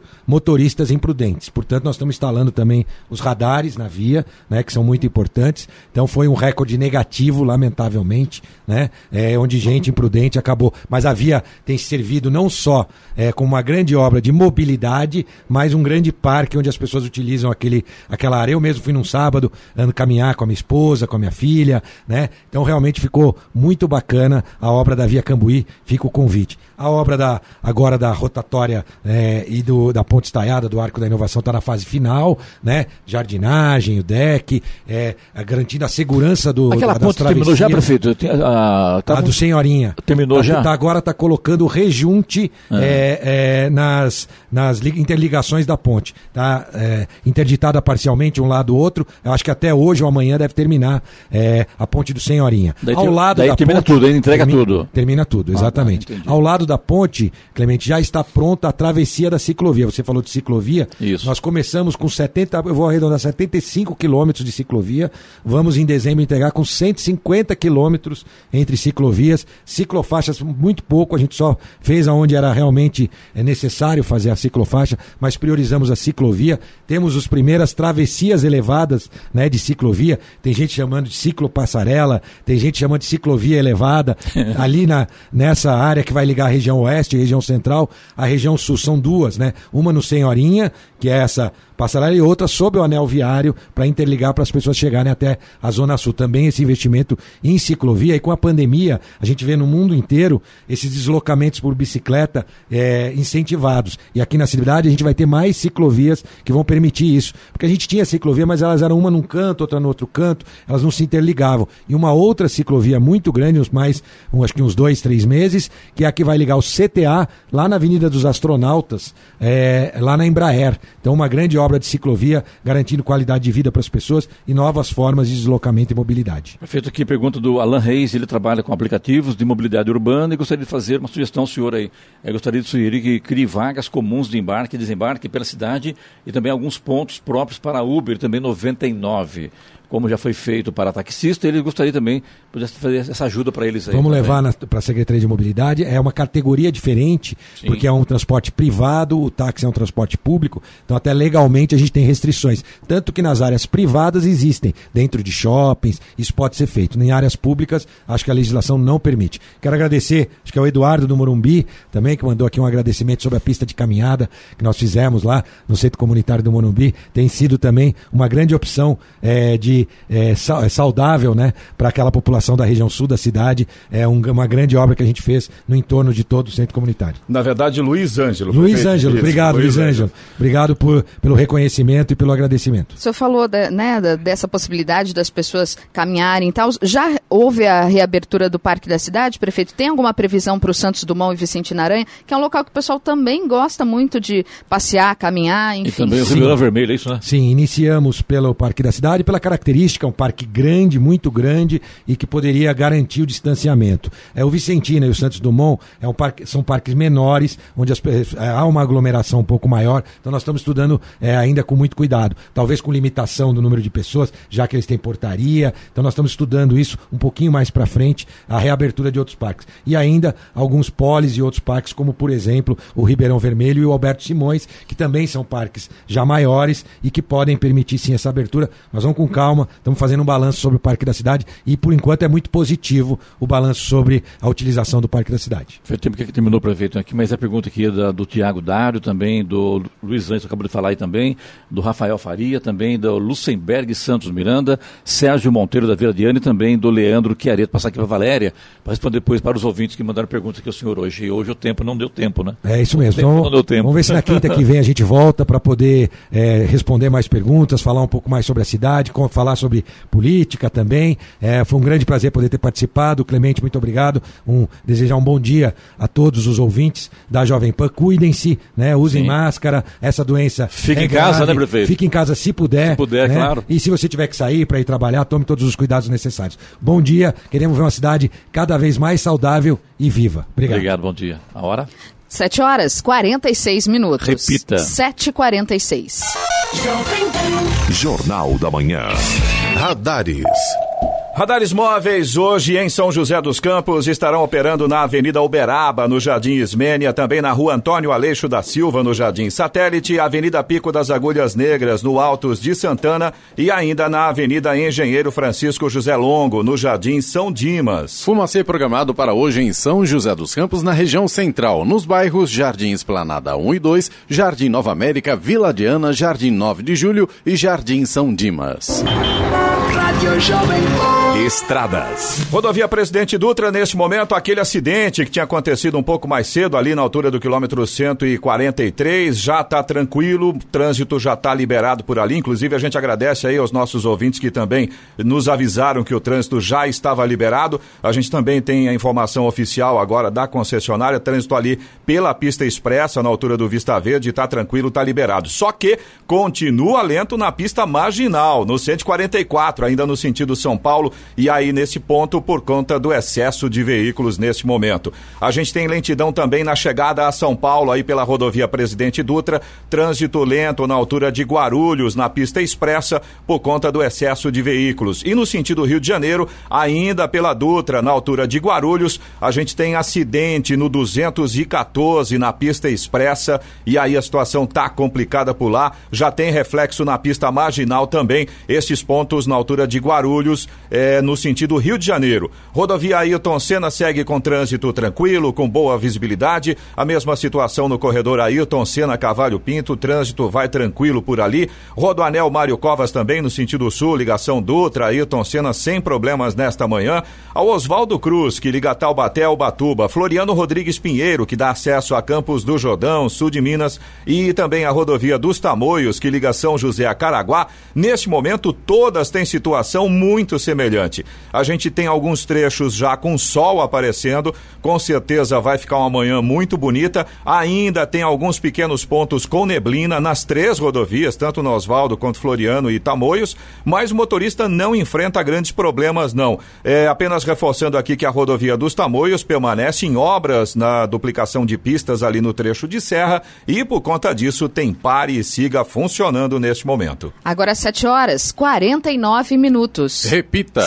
motoristas imprudentes. Portanto, nós estamos instalando também os radares na via, né? Que são muito importantes. Então, foi um recorde negativo, lamentavelmente, né? É, onde gente imprudente acabou. Mas a via tem servido não só é, como uma grande obra de mobilidade, mas um grande parque onde as pessoas utilizam aquele, aquela área. Eu mesmo fui num sábado, ando caminhar com a minha esposa, com a minha filha, né? Então realmente ficou muito bacana a obra da Via Cambuí, fica o convite. A obra da, agora da rotatória é, e do, da ponte estaiada do Arco da Inovação está na fase final, né? Jardinagem, o deck, é, é, garantindo a segurança do Aquela das ponte terminou já, prefeito? A, tá- A do Senhorinha. Terminou Tá- já? tá- agora está colocando o rejunte é, é, nas, nas li- interligações da ponte. Está interditada parcialmente um lado do outro. Eu acho que até hoje ou amanhã deve terminar é, a ponte do Senhorinha. Daí Ao lado daí da termina ponte, tudo, aí entrega termina- tudo. Termina tudo, exatamente. tá, entendi. Ao lado da ponte, Clemente, já está pronta a travessia da ciclovia. Você falou de ciclovia. Isso. Nós começamos com 70, eu vou arredondar 75 quilômetros de ciclovia. Vamos em dezembro entregar com 150 quilômetros entre ciclovias, ciclofaixas muito pouco, a gente só fez aonde era realmente é, necessário fazer a ciclofaixa, mas priorizamos a ciclovia. Temos as primeiras travessias elevadas, né, de ciclovia. Tem gente chamando de ciclopassarela, tem gente chamando de ciclovia elevada. Ali na nessa área que vai ligar a região oeste região central, a região sul são duas, né? Uma no Senhorinha, que é essa passarela, e outra sob o anel viário para interligar para as pessoas chegarem até a Zona Sul. Também esse investimento em ciclovia e com a pandemia, a gente vê no mundo inteiro esses deslocamentos por bicicleta é, incentivados. E aqui na cidade a gente vai ter mais ciclovias que vão permitir isso. Porque a gente tinha ciclovia, mas elas eram uma num canto, outra no outro canto, elas não se interligavam. E uma outra ciclovia muito grande, uns mais, um, acho que uns dois, três meses, que é a que vai ligar o CTA lá na Avenida dos Astronautas, é, lá na Embraer. Então, uma grande obra de ciclovia garantindo qualidade de vida para as pessoas e novas formas de deslocamento e mobilidade. Feito aqui pergunta do Alan Reis, ele trabalha com aplicativos de mobilidade urbana e gostaria de fazer uma sugestão ao senhor aí. Eu gostaria de sugerir que crie vagas comuns de embarque e desembarque pela cidade e também alguns pontos próprios para Uber, também 99 como já foi feito para taxista, ele gostaria também de fazer essa ajuda para eles aí. Vamos também. levar para a Secretaria de Mobilidade, é uma categoria diferente, Sim. porque é um transporte privado, o táxi é um transporte público, então até legalmente a gente tem restrições. Tanto que nas áreas privadas existem, dentro de shoppings, isso pode ser feito. Em áreas públicas, acho que a legislação não permite. Quero agradecer, acho que é o Eduardo do Morumbi, também, que mandou aqui um agradecimento sobre a pista de caminhada que nós fizemos lá no Centro Comunitário do Morumbi. Tem sido também uma grande opção é, de é, é, saudável né, para aquela população da região sul da cidade. É um, uma grande obra que a gente fez no entorno de todo o centro comunitário. Na verdade, Luiz Ângelo. Luiz Ângelo, isso. obrigado, Luiz, Luiz Ângelo. Obrigado por, pelo reconhecimento e pelo agradecimento. O senhor falou de, né, dessa possibilidade das pessoas caminharem e tal. Já houve a reabertura do Parque da Cidade, prefeito? Tem alguma previsão para o Santos Dumont e Vicente Naranha, que é um local que o pessoal também gosta muito de passear, caminhar, enfim. E também o Ribeirão Vermelho, é isso, né? Sim, iniciamos pelo Parque da Cidade, pela característica, um parque grande, muito grande e que poderia garantir o distanciamento. É, o Vicentina e o Santos Dumont é um parque, são parques menores, onde as, é, há uma aglomeração um pouco maior, então nós estamos estudando é, ainda com muito cuidado. Talvez com limitação do número de pessoas, já que eles têm portaria, então nós estamos estudando isso um pouquinho mais para frente, a reabertura de outros parques. E ainda alguns polis e outros parques, como por exemplo o Ribeirão Vermelho e o Alberto Simões, que também são parques já maiores e que podem permitir sim essa abertura. Nós vamos com calma, estamos fazendo um balanço sobre o Parque da Cidade e por enquanto é muito positivo o balanço sobre a utilização do Parque da Cidade. Foi o tempo que terminou, prefeito, aqui, mas a pergunta aqui é da, do Tiago Dário, também do Luiz Antes, acabou de falar aí também, do Rafael Faria, também do Lucenberg Santos Miranda, Sérgio Monteiro da Vila Diana e também do Leandro Chiareto, passar aqui para a Valéria, para responder depois para os ouvintes que mandaram perguntas aqui ao senhor hoje. E hoje o tempo não deu tempo, né? É isso mesmo. Então, não deu tempo. Vamos ver se na quinta que vem a gente volta para poder é, responder mais perguntas, falar um pouco mais sobre a cidade, falar sobre política também. É, foi um grande prazer poder ter participado. Clemente, muito obrigado. Um, desejar um bom dia a todos os ouvintes da Jovem Pan. Cuidem-se, né? usem Sim. máscara. Essa doença. Fique é em grave. casa, né, prefeito? Fique em casa se puder. Se puder, né? claro. E se você tiver que sair para ir trabalhar, tome todos os cuidados necessários. Bom dia. Queremos ver uma cidade cada vez mais saudável e viva. Obrigado. Obrigado, bom dia. A hora? 7 horas 46 minutos. Repita. 7h46. Jornal da Manhã. Radares. Radares móveis hoje em São José dos Campos estarão operando na Avenida Uberaba, no Jardim Ismênia, também na Rua Antônio Aleixo da Silva, no Jardim Satélite, Avenida Pico das Agulhas Negras, no Altos de Santana e ainda na Avenida Engenheiro Francisco José Longo, no Jardim São Dimas. Fumacê programado para hoje em São José dos Campos, na região central, nos bairros Jardim Esplanada 1 e 2, Jardim Nova América, Vila Diana, Jardim 9 de Julho e Jardim São Dimas. Rádio Jovem Estradas. Rodovia Presidente Dutra, neste momento, aquele acidente que tinha acontecido um pouco mais cedo, ali na altura do quilômetro 143, já está tranquilo, o trânsito já está liberado por ali. Inclusive, a gente agradece aí aos nossos ouvintes que também nos avisaram que o trânsito já estava liberado. A gente também tem a informação oficial agora da concessionária, trânsito ali pela pista expressa, na altura do Vista Verde, está tranquilo, está liberado. Só que continua lento na pista marginal, no 144, ainda no sentido São Paulo e aí nesse ponto por conta do excesso de veículos neste momento. A gente tem lentidão também na chegada a São Paulo aí pela rodovia Presidente Dutra, trânsito lento na altura de Guarulhos na pista expressa por conta do excesso de veículos. E no sentido Rio de Janeiro, ainda pela Dutra na altura de Guarulhos, a gente tem acidente no 214 na pista expressa e aí a situação tá complicada por lá. Já tem reflexo na pista marginal também. Esses pontos na altura de Guarulhos é, no sentido Rio de Janeiro. Rodovia Ailton Senna segue com trânsito tranquilo, com boa visibilidade. A mesma situação no corredor Ailton Senna Cavalho Pinto, trânsito vai tranquilo por ali. Rodoanel Mário Covas também no sentido sul, ligação Dutra, Ailton Senna sem problemas nesta manhã. Ao Oswaldo Cruz, que liga Taubaté ao Batuba. Floriano Rodrigues Pinheiro, que dá acesso a Campos do Jordão, sul de Minas. E também a rodovia dos Tamoios, que liga São José a Caraguá. Neste momento, todas têm situação muito semelhante bastante. A gente tem alguns trechos já com sol aparecendo, com certeza vai ficar uma manhã muito bonita. Ainda tem alguns pequenos pontos com neblina nas três rodovias, tanto no Oswaldo quanto Floriano e Tamoios, mas o motorista não enfrenta grandes problemas, não. É apenas reforçando aqui que a rodovia dos Tamoios permanece em obras na duplicação de pistas ali no trecho de serra e, por conta disso, tem pare e siga funcionando neste momento. Agora 7 horas 49 minutos. Repita.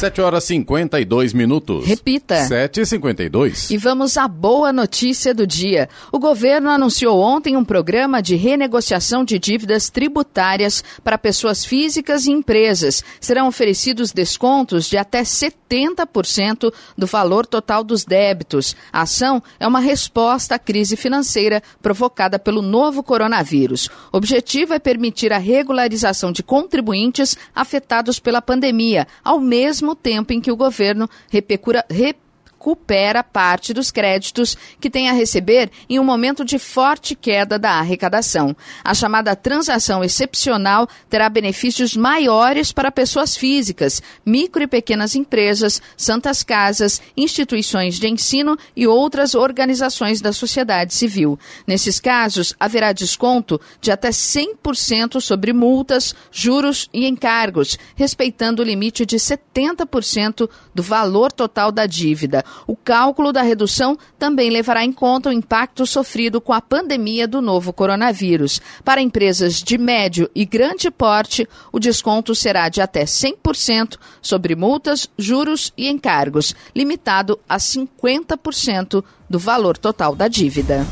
7 horas 52 minutos. Repita. 7 e 52 E vamos à boa notícia do dia. O governo anunciou ontem um programa de renegociação de dívidas tributárias para pessoas físicas e empresas. Serão oferecidos descontos de até 70% do valor total dos débitos. A ação é uma resposta à crise financeira provocada pelo novo coronavírus. O objetivo é permitir a regularização de contribuintes afetados pela pandemia, ao mesmo tempo em que o governo repecura, recupera parte dos créditos que tem a receber em um momento de forte queda da arrecadação. A chamada transação excepcional terá benefícios maiores para pessoas físicas, micro e pequenas empresas, santas casas, instituições de ensino e outras organizações da sociedade civil. Nesses casos, haverá desconto de até 100% sobre multas, juros e encargos, respeitando o limite de 70% do valor total da dívida. O cálculo da redução também levará em conta o impacto sofrido com a pandemia do novo coronavírus. Para empresas de médio e grande porte, o desconto será de até 100% sobre multas, juros e encargos, limitado a 50% do valor total da dívida.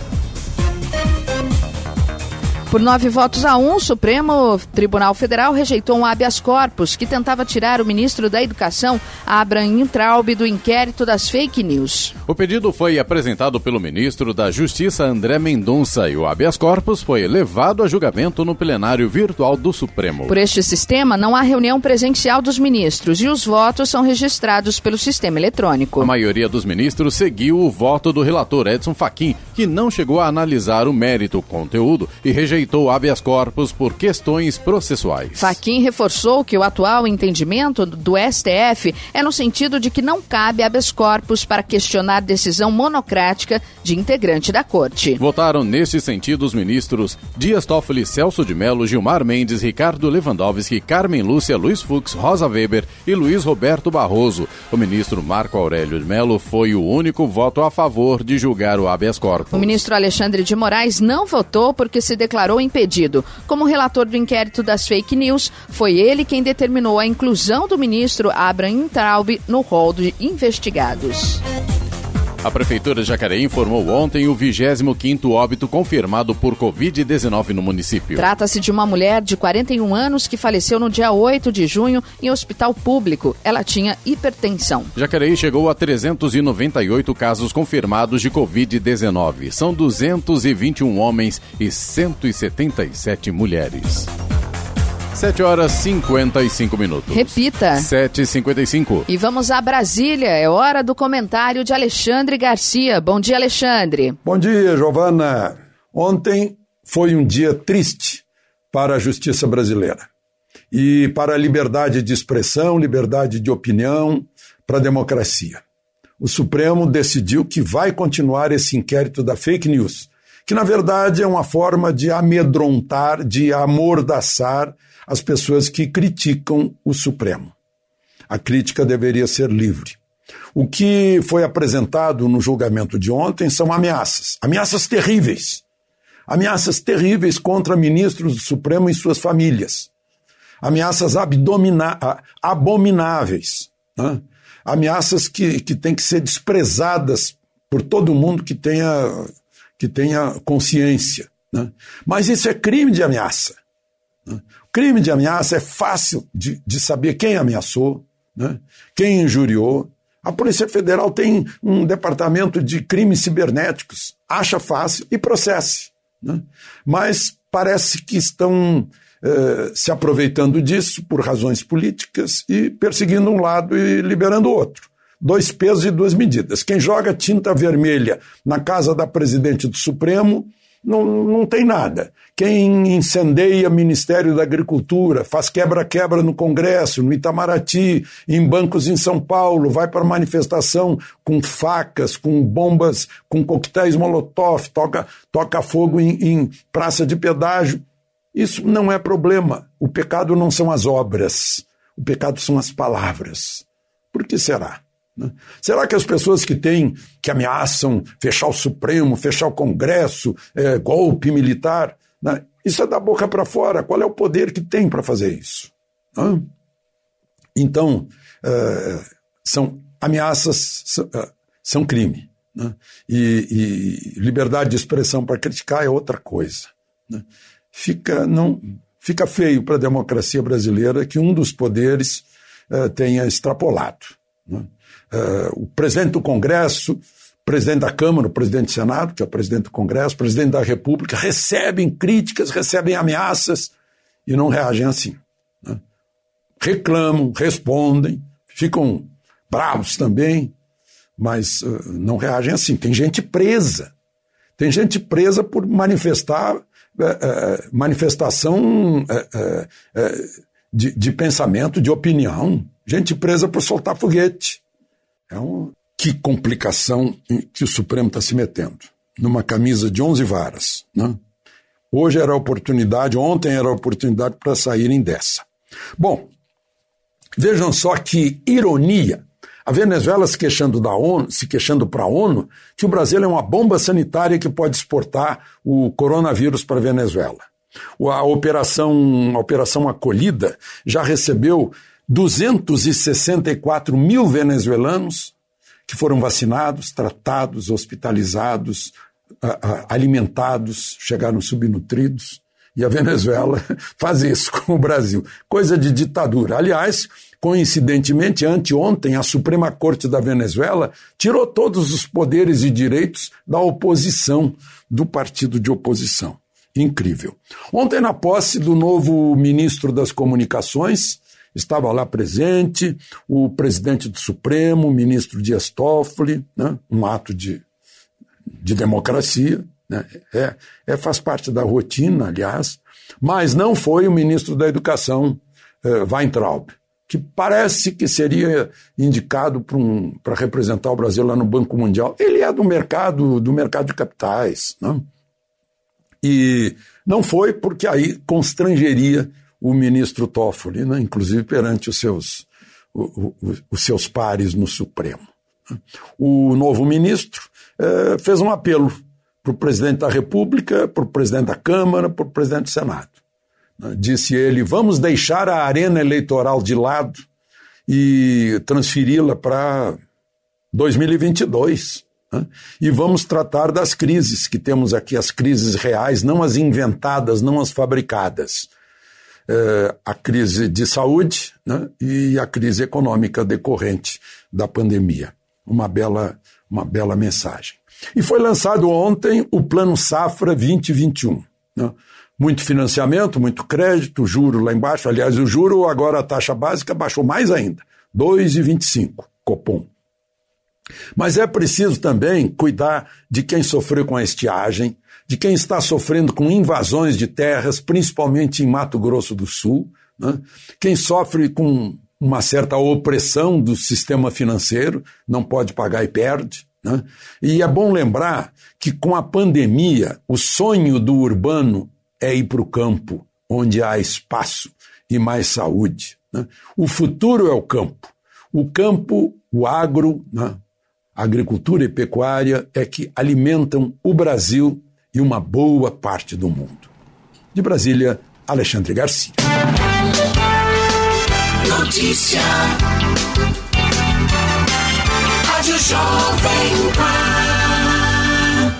Por nove votos a um, o Supremo Tribunal Federal rejeitou um habeas corpus que tentava tirar o ministro da Educação, Abraham Traub, do inquérito das fake news. O pedido foi apresentado pelo ministro da Justiça, André Mendonça, e o habeas corpus foi levado a julgamento no plenário virtual do Supremo. Por este sistema, não há reunião presencial dos ministros e os votos são registrados pelo sistema eletrônico. A maioria dos ministros seguiu o voto do relator Edson Fachin, que não chegou a analisar o mérito, conteúdo e rejeitou rejeitou habeas corpus por questões processuais. Faquim reforçou que o atual entendimento do STF é no sentido de que não cabe habeas corpus para questionar decisão monocrática de integrante da corte. Votaram nesse sentido os ministros Dias Toffoli, Celso de Mello, Gilmar Mendes, Ricardo Lewandowski, Carmen Lúcia, Luiz Fux, Rosa Weber e Luiz Roberto Barroso. O ministro Marco Aurélio de Mello foi o único voto a favor de julgar o habeas corpus. O ministro Alexandre de Moraes não votou porque se declarou impedido. Como relator do inquérito das fake news, foi ele quem determinou a inclusão do ministro Abraham Traub no rol de investigados. A Prefeitura de Jacareí informou ontem o 25º óbito confirmado por Covid-19 no município. Trata-se de uma mulher de 41 anos que faleceu no dia 8 de junho em hospital público. Ela tinha hipertensão. Jacareí chegou a 398 casos confirmados de Covid-19. São 221 homens e 177 mulheres. 7 horas 55 minutos. Repita. 7h55. E vamos a Brasília. É hora do comentário de Alexandre Garcia. Bom dia, Alexandre. Bom dia, Giovana. Ontem foi um dia triste para a justiça brasileira e para a liberdade de expressão, liberdade de opinião, para a democracia. O Supremo decidiu que vai continuar esse inquérito da fake news, que na verdade é uma forma de amedrontar, de amordaçar as pessoas que criticam o Supremo. A crítica deveria ser livre. O que foi apresentado no julgamento de ontem são ameaças, ameaças terríveis. Ameaças terríveis contra ministros do Supremo e suas famílias. Ameaças abomináveis. Né? Ameaças que, que têm que ser desprezadas por todo mundo que tenha, que tenha consciência. Né? Mas isso é crime de ameaça. Né? Crime de ameaça é fácil de, de saber quem ameaçou, né? quem injuriou. A Polícia Federal tem um departamento de crimes cibernéticos. Acha fácil e processe. Né? Mas parece que estão eh, se aproveitando disso por razões políticas e perseguindo um lado e liberando o outro. Dois pesos e duas medidas. Quem joga tinta vermelha na casa da presidente do Supremo não, não tem nada. Quem incendeia Ministério da Agricultura, faz quebra-quebra no Congresso, no Itamaraty, em bancos em São Paulo, vai para manifestação com facas, com bombas, com coquetéis Molotov, toca, toca fogo em, em praça de pedágio. Isso não é problema. O pecado não são as obras, o pecado são as palavras. Por que será? Né? Será que as pessoas que têm, que ameaçam fechar o Supremo, fechar o Congresso, é, golpe militar, né? isso é da boca para fora? Qual é o poder que tem para fazer isso? Né? Então, é, são ameaças, são, é, são crime. Né? E, e, liberdade de expressão para criticar é outra coisa. Né? Fica, não, fica feio para a democracia brasileira que um dos poderes é, tenha extrapolado. Uh, o presidente do Congresso, presidente da Câmara, o presidente do Senado, que é o presidente do Congresso, presidente da República, recebem críticas, recebem ameaças e não reagem assim. Né? Reclamam, respondem, ficam bravos também, mas uh, não reagem assim. Tem gente presa. Tem gente presa por manifestar uh, uh, manifestação de, de pensamento, de opinião. Gente presa por soltar foguete. É um... Que complicação que o Supremo está se metendo. Numa camisa de 11 varas. Né? Hoje era a oportunidade, ontem era a oportunidade para saírem dessa. Bom, vejam só que ironia. A Venezuela se queixando da ONU, se queixando para a ONU, que o Brasil é uma bomba sanitária que pode exportar o coronavírus para a Venezuela. A operação, a operação acolhida já recebeu 264 mil venezuelanos que foram vacinados, tratados, hospitalizados, alimentados, chegaram subnutridos. E a Venezuela faz isso com o Brasil. Coisa de ditadura. Aliás, coincidentemente, anteontem, a Suprema Corte da Venezuela tirou todos os poderes e direitos da oposição, do partido de oposição. Incrível. Ontem, na posse do novo ministro das Comunicações, estava lá presente o presidente do Supremo, o ministro Dias Toffoli, né? um ato de, de democracia, né? é, é, faz parte da rotina, aliás, mas não foi o ministro da Educação, eh, Weintraub, que parece que seria indicado para um, representar o Brasil lá no Banco Mundial. Ele é do mercado, do mercado de capitais. Né? E não foi porque aí constrangeria o ministro Toffoli, né, inclusive perante os seus, o, o, os seus pares no Supremo. O novo ministro eh, fez um apelo para o presidente da República, para o presidente da Câmara, para o presidente do Senado. Disse ele: vamos deixar a arena eleitoral de lado e transferi-la para 2022. Né? E vamos tratar das crises que temos aqui, as crises reais, não as inventadas, não as fabricadas é, a crise de saúde né, e a crise econômica decorrente da pandemia. Uma bela, uma bela mensagem. E foi lançado ontem o Plano Safra 2021. Né? Muito financiamento, muito crédito, juro lá embaixo. Aliás, o juro, agora a taxa básica baixou mais ainda, 2,25, Copom. Mas é preciso também cuidar de quem sofreu com a estiagem, de quem está sofrendo com invasões de terras, principalmente em Mato Grosso do Sul, né? quem sofre com uma certa opressão do sistema financeiro, não pode pagar e perde. Né? E é bom lembrar que com a pandemia, o sonho do urbano é ir para o campo, onde há espaço e mais saúde. Né? O futuro é o campo. O campo, o agro, né? Agricultura e pecuária é que alimentam o Brasil e uma boa parte do mundo. De Brasília, Alexandre Garcia. Notícia. Rádio Jovem Pan.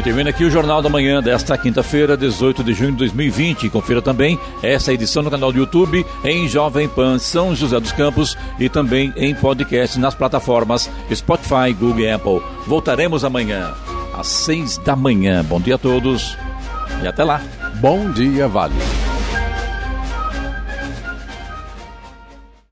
E termina aqui o Jornal da Manhã desta quinta-feira, 18 de junho de 2020. Confira também essa edição no canal do YouTube, em Jovem Pan São José dos Campos e também em podcast nas plataformas Spotify, Google e Apple. Voltaremos amanhã às seis da manhã. Bom dia a todos e até lá. Bom dia, Vale.